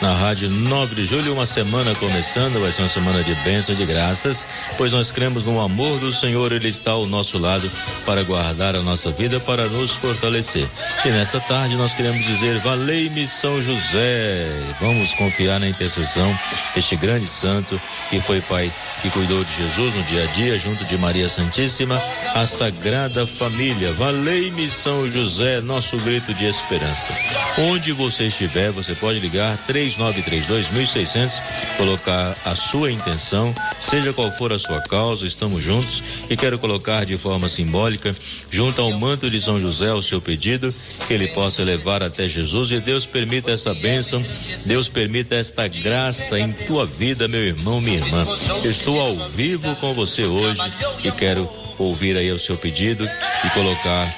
na Rádio 9 de Julho, uma semana começando, vai ser uma semana de bênção e de graças, pois nós cremos no amor do Senhor, Ele está ao nosso lado para guardar a nossa vida, para nos fortalecer. E nessa tarde nós queremos dizer, valei-me São José, vamos confiar na intercessão deste grande santo que foi pai que cuidou de Jesus no dia a dia, junto de Maria Santíssima, a Sagrada Família. Valei-me São José, nosso grito de esperança. Onde você estiver, você pode ligar três 3932 colocar a sua intenção, seja qual for a sua causa, estamos juntos. E quero colocar de forma simbólica, junto ao manto de São José, o seu pedido, que ele possa levar até Jesus. E Deus permita essa bênção, Deus permita esta graça em tua vida, meu irmão, minha irmã. estou ao vivo com você hoje e quero ouvir aí o seu pedido e colocar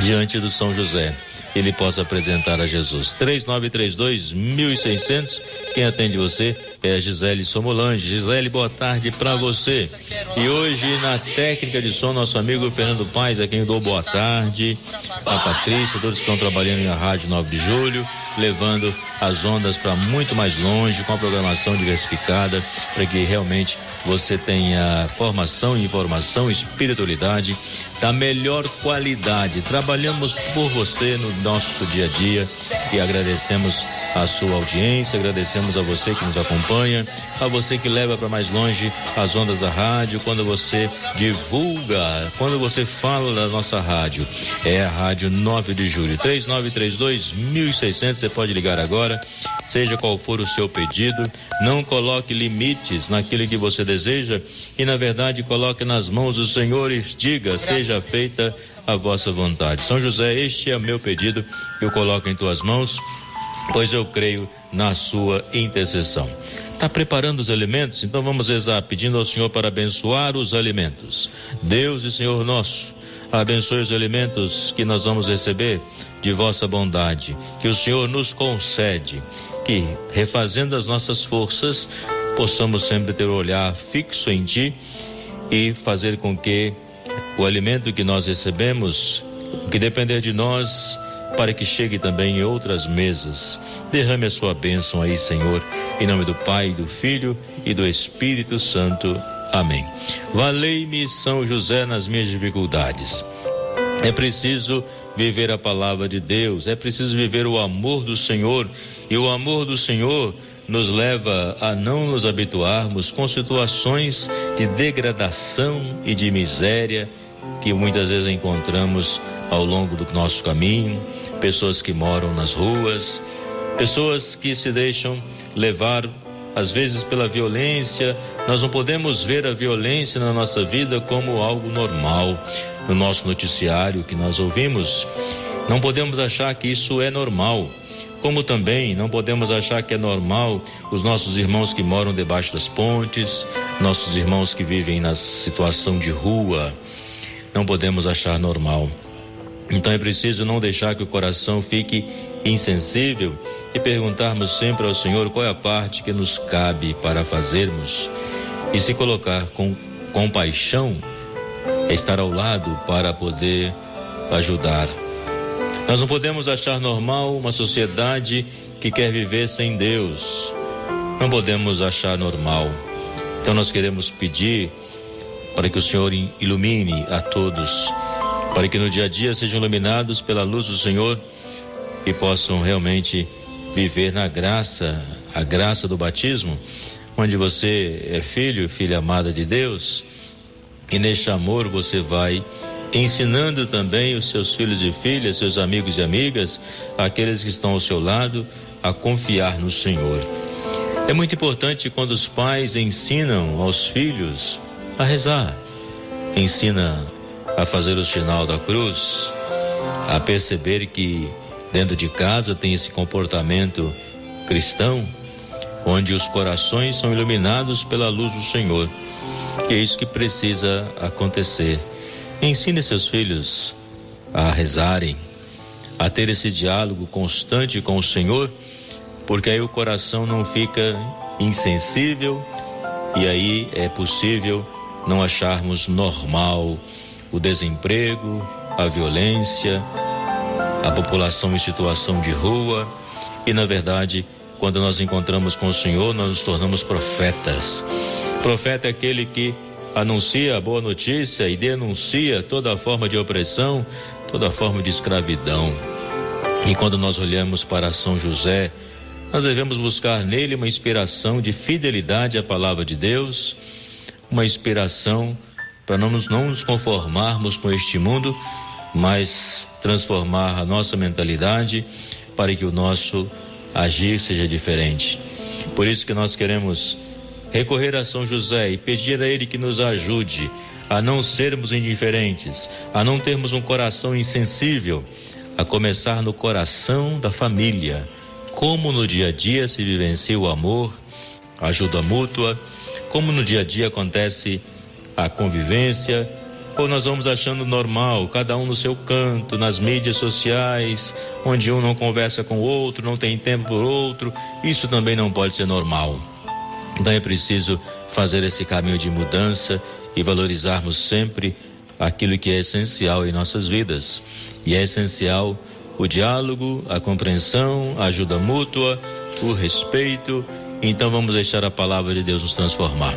diante do São José ele possa apresentar a Jesus. 3932 1600. Quem atende você é a Gisele Somolange. Gisele, boa tarde para você. E hoje na técnica de som, nosso amigo Fernando Paes, a quem dou boa tarde. A Patrícia, todos que estão trabalhando na Rádio 9 de Julho, levando as ondas para muito mais longe, com a programação diversificada, para que realmente você tenha formação, informação, espiritualidade da melhor qualidade. Trabalhamos por você no nosso dia a dia e agradecemos a sua audiência, agradecemos a você que nos acompanha, a você que leva para mais longe as ondas da rádio, quando você divulga, quando você fala da nossa rádio. É a Rádio 9 de Julho, 3932 1600, você pode ligar agora, seja qual for o seu pedido, não coloque limites naquilo que você deseja e na verdade coloque nas mãos do Senhor e diga, seja feita a vossa vontade. São José, este é meu pedido, eu coloco em tuas mãos pois eu creio na sua intercessão. Está preparando os alimentos? Então vamos rezar, pedindo ao Senhor para abençoar os alimentos. Deus e Senhor nosso, abençoe os alimentos que nós vamos receber de vossa bondade, que o Senhor nos concede, que refazendo as nossas forças, possamos sempre ter o olhar fixo em Ti e fazer com que o alimento que nós recebemos, que depender de nós, para que chegue também em outras mesas. Derrame a sua bênção aí, Senhor, em nome do Pai, do Filho e do Espírito Santo. Amém. Valei-me São José nas minhas dificuldades. É preciso viver a palavra de Deus, é preciso viver o amor do Senhor, e o amor do Senhor nos leva a não nos habituarmos com situações de degradação e de miséria que muitas vezes encontramos ao longo do nosso caminho, pessoas que moram nas ruas, pessoas que se deixam levar às vezes pela violência. Nós não podemos ver a violência na nossa vida como algo normal no nosso noticiário que nós ouvimos. Não podemos achar que isso é normal. Como também não podemos achar que é normal os nossos irmãos que moram debaixo das pontes, nossos irmãos que vivem na situação de rua. Não podemos achar normal. Então é preciso não deixar que o coração fique insensível e perguntarmos sempre ao Senhor qual é a parte que nos cabe para fazermos e se colocar com compaixão, estar ao lado para poder ajudar. Nós não podemos achar normal uma sociedade que quer viver sem Deus. Não podemos achar normal. Então nós queremos pedir para que o Senhor ilumine a todos para que no dia a dia sejam iluminados pela luz do Senhor e possam realmente viver na graça, a graça do batismo, onde você é filho, filha amada de Deus, e neste amor você vai ensinando também os seus filhos e filhas, seus amigos e amigas, aqueles que estão ao seu lado, a confiar no Senhor. É muito importante quando os pais ensinam aos filhos a rezar, ensina a fazer o sinal da cruz, a perceber que dentro de casa tem esse comportamento cristão, onde os corações são iluminados pela luz do Senhor. E é isso que precisa acontecer. Ensine seus filhos a rezarem, a ter esse diálogo constante com o Senhor, porque aí o coração não fica insensível e aí é possível não acharmos normal o desemprego, a violência, a população em situação de rua e, na verdade, quando nós encontramos com o Senhor, nós nos tornamos profetas. Profeta é aquele que anuncia a boa notícia e denuncia toda forma de opressão, toda forma de escravidão. E quando nós olhamos para São José, nós devemos buscar nele uma inspiração de fidelidade à palavra de Deus, uma inspiração para não nos, não nos conformarmos com este mundo, mas transformar a nossa mentalidade para que o nosso agir seja diferente. Por isso que nós queremos recorrer a São José e pedir a ele que nos ajude a não sermos indiferentes, a não termos um coração insensível, a começar no coração da família. Como no dia a dia se vivencia o amor, a ajuda mútua, como no dia a dia acontece a convivência, ou nós vamos achando normal, cada um no seu canto, nas mídias sociais, onde um não conversa com o outro, não tem tempo por outro, isso também não pode ser normal. Então é preciso fazer esse caminho de mudança e valorizarmos sempre aquilo que é essencial em nossas vidas. E é essencial o diálogo, a compreensão, a ajuda mútua, o respeito. Então vamos deixar a palavra de Deus nos transformar.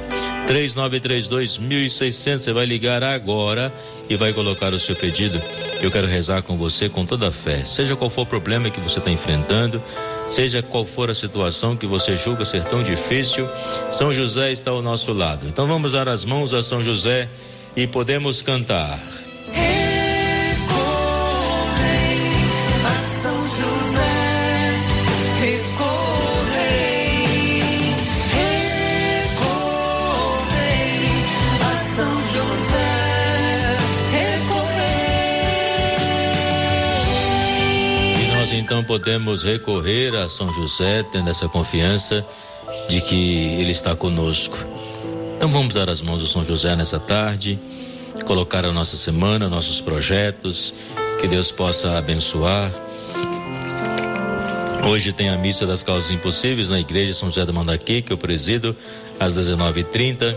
3932 1600. Você vai ligar agora e vai colocar o seu pedido. Eu quero rezar com você com toda a fé. Seja qual for o problema que você está enfrentando, seja qual for a situação que você julga ser tão difícil, São José está ao nosso lado. Então vamos dar as mãos a São José e podemos cantar. Então podemos recorrer a São José, tendo essa confiança de que Ele está conosco. Então vamos dar as mãos a São José nessa tarde, colocar a nossa semana, nossos projetos, que Deus possa abençoar. Hoje tem a missa das causas impossíveis na igreja São José do Mandaqui, que eu presido, às 19h30.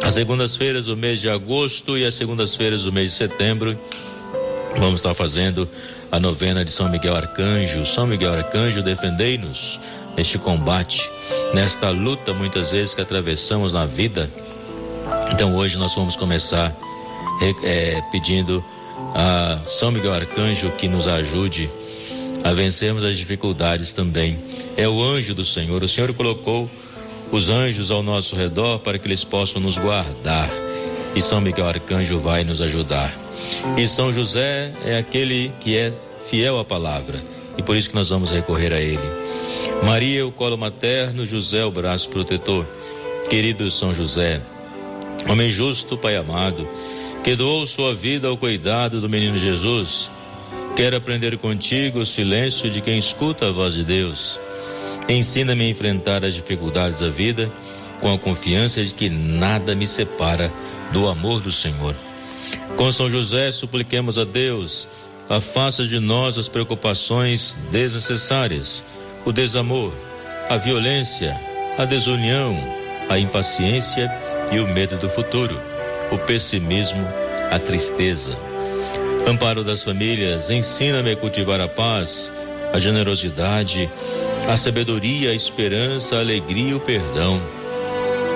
As segundas-feiras do mês de agosto e as segundas-feiras do mês de setembro, vamos estar fazendo a novena de São Miguel Arcanjo. São Miguel Arcanjo, defendei-nos neste combate, nesta luta muitas vezes que atravessamos na vida. Então hoje nós vamos começar é, pedindo a São Miguel Arcanjo que nos ajude a vencermos as dificuldades também. É o anjo do Senhor. O Senhor colocou os anjos ao nosso redor para que eles possam nos guardar. E São Miguel Arcanjo vai nos ajudar. E São José é aquele que é fiel à palavra, e por isso que nós vamos recorrer a ele. Maria, o colo materno, José, o braço protetor. Querido São José, homem justo, Pai amado, que doou sua vida ao cuidado do menino Jesus, quero aprender contigo o silêncio de quem escuta a voz de Deus. Ensina-me a enfrentar as dificuldades da vida com a confiança de que nada me separa do amor do Senhor. Com São José, supliquemos a Deus, afasta de nós as preocupações desnecessárias, o desamor, a violência, a desunião, a impaciência e o medo do futuro, o pessimismo, a tristeza. Amparo das famílias, ensina-me a cultivar a paz, a generosidade, a sabedoria, a esperança, a alegria e o perdão.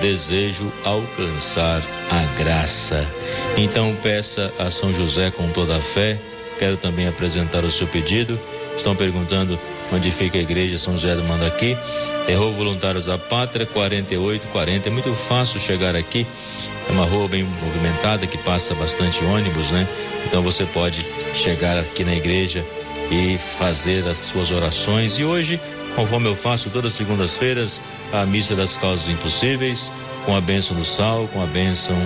desejo alcançar a graça. Então peça a São José com toda a fé. Quero também apresentar o seu pedido. Estão perguntando onde fica a igreja São José do Mandaqui. É Rua Voluntários da Pátria, 4840. É muito fácil chegar aqui. É uma rua bem movimentada que passa bastante ônibus, né? Então você pode chegar aqui na igreja e fazer as suas orações. E hoje conforme eu faço todas as segundas-feiras, a missa das causas impossíveis, com a bênção do sal, com a bênção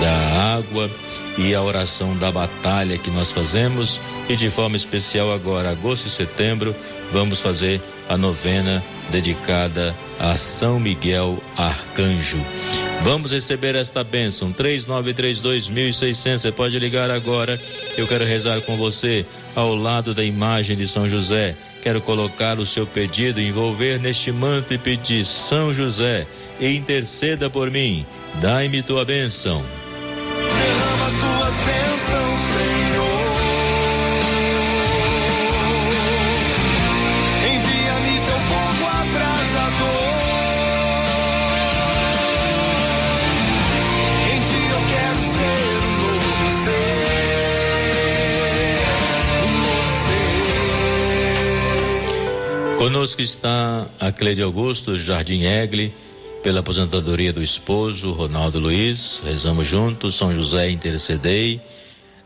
da água e a oração da batalha que nós fazemos e de forma especial agora, agosto e setembro, vamos fazer a novena dedicada a São Miguel Arcanjo. Vamos receber esta bênção. 3932.600. Você pode ligar agora. Eu quero rezar com você ao lado da imagem de São José. Quero colocar o seu pedido, envolver neste manto e pedir: São José, interceda por mim. Dai-me tua bênção. Conosco está a Cleide Augusto, Jardim Egle, pela aposentadoria do esposo, Ronaldo Luiz. Rezamos juntos, São José intercedei.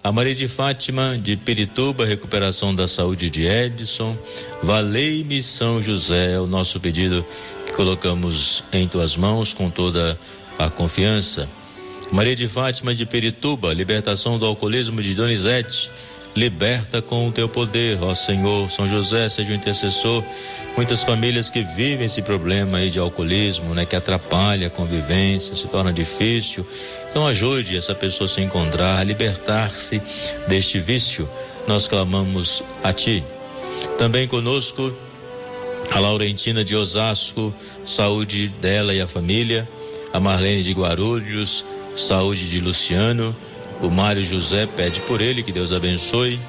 A Maria de Fátima, de Pirituba, recuperação da saúde de Edson. Valei-me, São José, é o nosso pedido que colocamos em tuas mãos com toda a confiança. Maria de Fátima, de Pirituba, libertação do alcoolismo de Donizete liberta com o teu poder, ó Senhor. São José, seja o intercessor. Muitas famílias que vivem esse problema aí de alcoolismo, né, que atrapalha a convivência, se torna difícil. Então ajude essa pessoa a se encontrar, a libertar-se deste vício. Nós clamamos a ti. Também conosco a Laurentina de Osasco, saúde dela e a família. A Marlene de Guarulhos, saúde de Luciano. O Mário José pede por ele que Deus abençoe.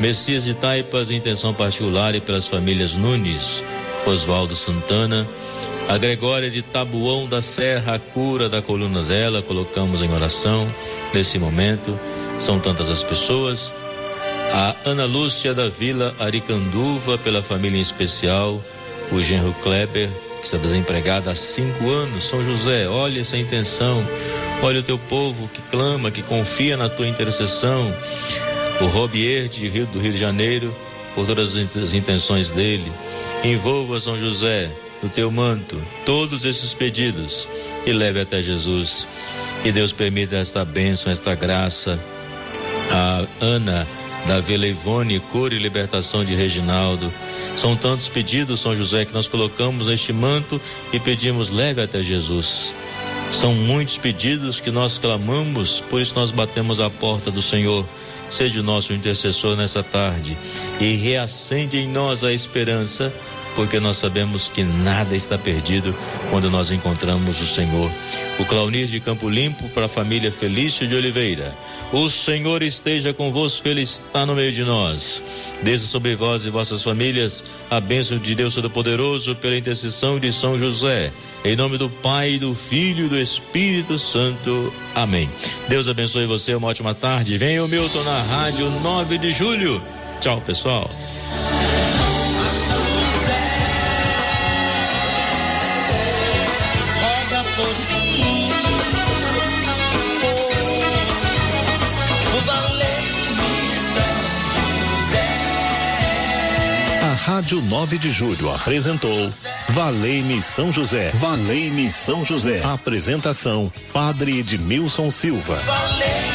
Messias de Taipas, intenção particular e pelas famílias Nunes, Oswaldo Santana. A Gregória de Tabuão da Serra, a cura da coluna dela, colocamos em oração nesse momento. São tantas as pessoas. A Ana Lúcia da Vila Aricanduva, pela família em especial. O genro Kleber, que está desempregado há cinco anos. São José, olha essa intenção Olha o teu povo que clama, que confia na tua intercessão. O Robier de Rio do Rio de Janeiro, por todas as intenções dele. Envolva São José no teu manto todos esses pedidos e leve até Jesus. Que Deus permita esta bênção, esta graça. A Ana da Vila cura e libertação de Reginaldo. São tantos pedidos, São José, que nós colocamos neste manto e pedimos leve até Jesus. São muitos pedidos que nós clamamos, por isso nós batemos a porta do Senhor. Seja o nosso intercessor nessa tarde e reacende em nós a esperança, porque nós sabemos que nada está perdido quando nós encontramos o Senhor. O Claunir de Campo Limpo para a família Felício de Oliveira. O Senhor esteja convosco, Ele está no meio de nós. Desça sobre vós e vossas famílias a bênção de Deus Todo-Poderoso pela intercessão de São José. Em nome do Pai, do Filho e do Espírito Santo. Amém. Deus abençoe você, uma ótima tarde. Venha o Milton na Rádio 9 de Julho. Tchau, pessoal. A Rádio 9 de Julho apresentou Valei-me São José. Valei-me São José. Apresentação: Padre Edmilson Silva. Valei-me